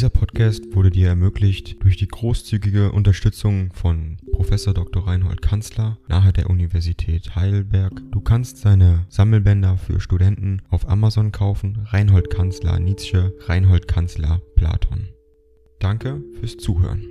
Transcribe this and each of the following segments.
Dieser Podcast wurde dir ermöglicht durch die großzügige Unterstützung von Professor Dr. Reinhold Kanzler nahe der Universität Heidelberg. Du kannst seine Sammelbänder für Studenten auf Amazon kaufen. Reinhold Kanzler Nietzsche, Reinhold Kanzler Platon. Danke fürs Zuhören.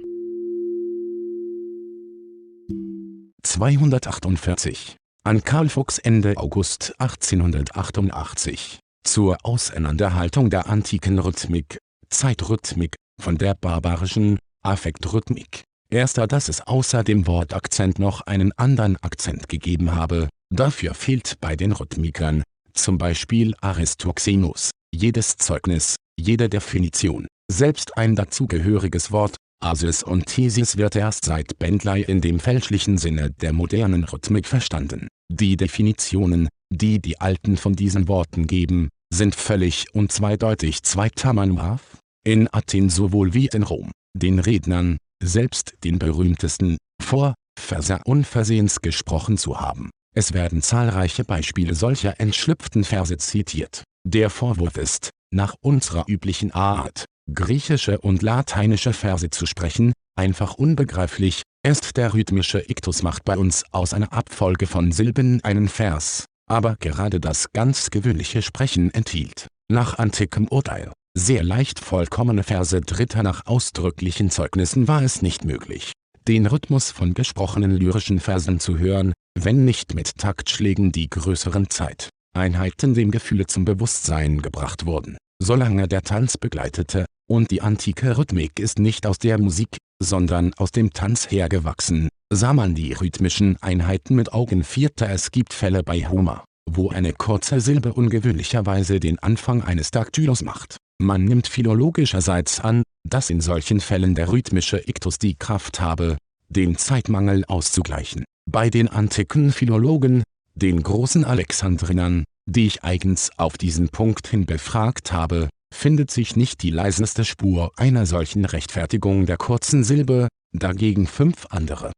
248 an Karl Fuchs Ende August 1888 zur Auseinanderhaltung der antiken Rhythmik Zeitrhythmik, von der barbarischen Affektrhythmik. Erster dass es außer dem Wortakzent noch einen anderen Akzent gegeben habe, dafür fehlt bei den Rhythmikern, zum Beispiel Aristoxenus, jedes Zeugnis, jede Definition, selbst ein dazugehöriges Wort, Asis und Thesis wird erst seit Bentley in dem fälschlichen Sinne der modernen Rhythmik verstanden. Die Definitionen, die die Alten von diesen Worten geben, sind völlig und zweideutig zweiter Manwaf, in Athen sowohl wie in Rom, den Rednern, selbst den berühmtesten, vor Versa unversehens gesprochen zu haben. Es werden zahlreiche Beispiele solcher entschlüpften Verse zitiert. Der Vorwurf ist, nach unserer üblichen Art, griechische und lateinische Verse zu sprechen, einfach unbegreiflich, erst der rhythmische Iktus macht bei uns aus einer Abfolge von Silben einen Vers, aber gerade das ganz gewöhnliche Sprechen enthielt, nach antikem Urteil, sehr leicht vollkommene Verse Dritter nach ausdrücklichen Zeugnissen war es nicht möglich, den Rhythmus von gesprochenen lyrischen Versen zu hören, wenn nicht mit Taktschlägen die größeren Zeiteinheiten dem Gefühle zum Bewusstsein gebracht wurden, solange der Tanz begleitete, und die antike Rhythmik ist nicht aus der Musik, sondern aus dem Tanz hergewachsen, sah man die rhythmischen Einheiten mit Augen vierter Es gibt Fälle bei Homer, wo eine kurze Silbe ungewöhnlicherweise den Anfang eines Daktylos macht. Man nimmt philologischerseits an, dass in solchen Fällen der rhythmische Iktus die Kraft habe, den Zeitmangel auszugleichen. Bei den antiken Philologen, den großen Alexandrinern, die ich eigens auf diesen Punkt hin befragt habe, findet sich nicht die leiseste Spur einer solchen Rechtfertigung der kurzen Silbe, dagegen fünf andere.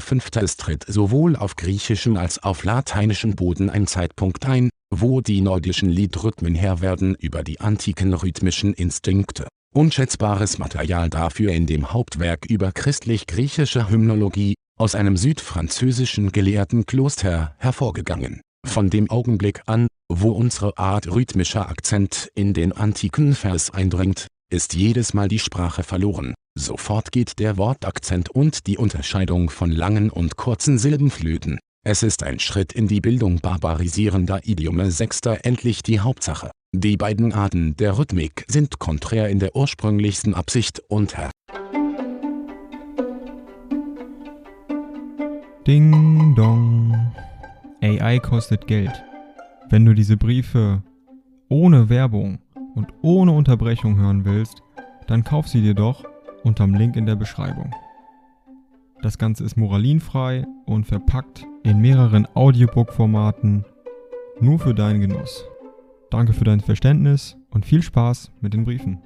Fünftes tritt sowohl auf griechischem als auf lateinischem Boden ein Zeitpunkt ein, wo die nordischen Liedrhythmen Herr werden über die antiken rhythmischen Instinkte. Unschätzbares Material dafür in dem Hauptwerk über christlich-griechische Hymnologie, aus einem südfranzösischen Gelehrtenkloster hervorgegangen. Von dem Augenblick an, wo unsere Art rhythmischer Akzent in den antiken Vers eindringt, ist jedes Mal die Sprache verloren. Sofort geht der Wortakzent und die Unterscheidung von langen und kurzen Silben flöten. Es ist ein Schritt in die Bildung barbarisierender Idiome Sechster endlich die Hauptsache. Die beiden Arten der Rhythmik sind konträr in der ursprünglichsten Absicht und Herr. Ding dong. AI kostet Geld. Wenn du diese Briefe ohne Werbung und ohne Unterbrechung hören willst, dann kauf sie dir doch unterm Link in der Beschreibung. Das Ganze ist moralinfrei und verpackt in mehreren Audiobook-Formaten nur für deinen Genuss. Danke für dein Verständnis und viel Spaß mit den Briefen.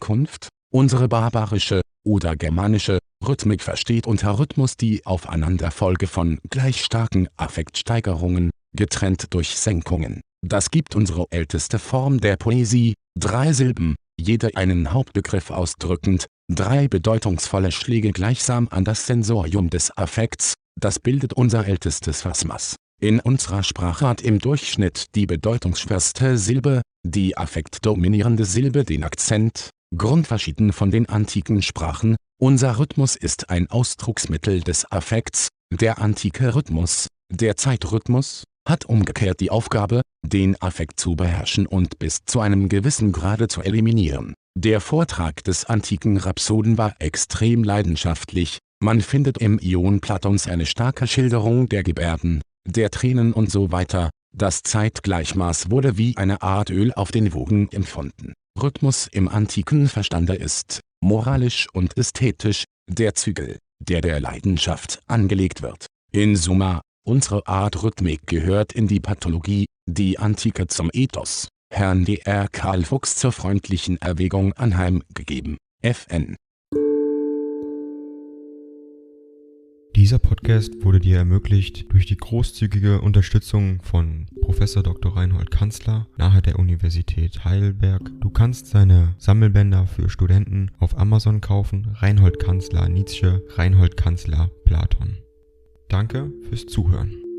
Kunft, unsere barbarische oder germanische Rhythmik versteht unter Rhythmus die Aufeinanderfolge von gleich starken Affektsteigerungen, getrennt durch Senkungen. Das gibt unsere älteste Form der Poesie, drei Silben, jede einen Hauptbegriff ausdrückend, drei bedeutungsvolle Schläge gleichsam an das Sensorium des Affekts, das bildet unser ältestes Phasmas. In unserer Sprache hat im Durchschnitt die bedeutungsschwerste Silbe, die affektdominierende Silbe den Akzent, grundverschieden von den antiken Sprachen, unser Rhythmus ist ein Ausdrucksmittel des Affekts, der antike Rhythmus, der Zeitrhythmus, hat umgekehrt die Aufgabe, den Affekt zu beherrschen und bis zu einem gewissen Grade zu eliminieren. Der Vortrag des antiken Rhapsoden war extrem leidenschaftlich, man findet im Ion Platons eine starke Schilderung der Gebärden, der Tränen und so weiter, das Zeitgleichmaß wurde wie eine Art Öl auf den Wogen empfunden. Rhythmus im antiken Verstande ist, moralisch und ästhetisch, der Zügel, der der Leidenschaft angelegt wird. In Summa, unsere Art Rhythmik gehört in die Pathologie, die Antike zum Ethos. Herrn Dr. Karl Fuchs zur freundlichen Erwägung anheimgegeben. FN Dieser Podcast wurde dir ermöglicht durch die großzügige Unterstützung von Professor Dr. Reinhold Kanzler nahe der Universität Heidelberg. Du kannst seine Sammelbänder für Studenten auf Amazon kaufen. Reinhold Kanzler Nietzsche, Reinhold Kanzler Platon. Danke fürs Zuhören.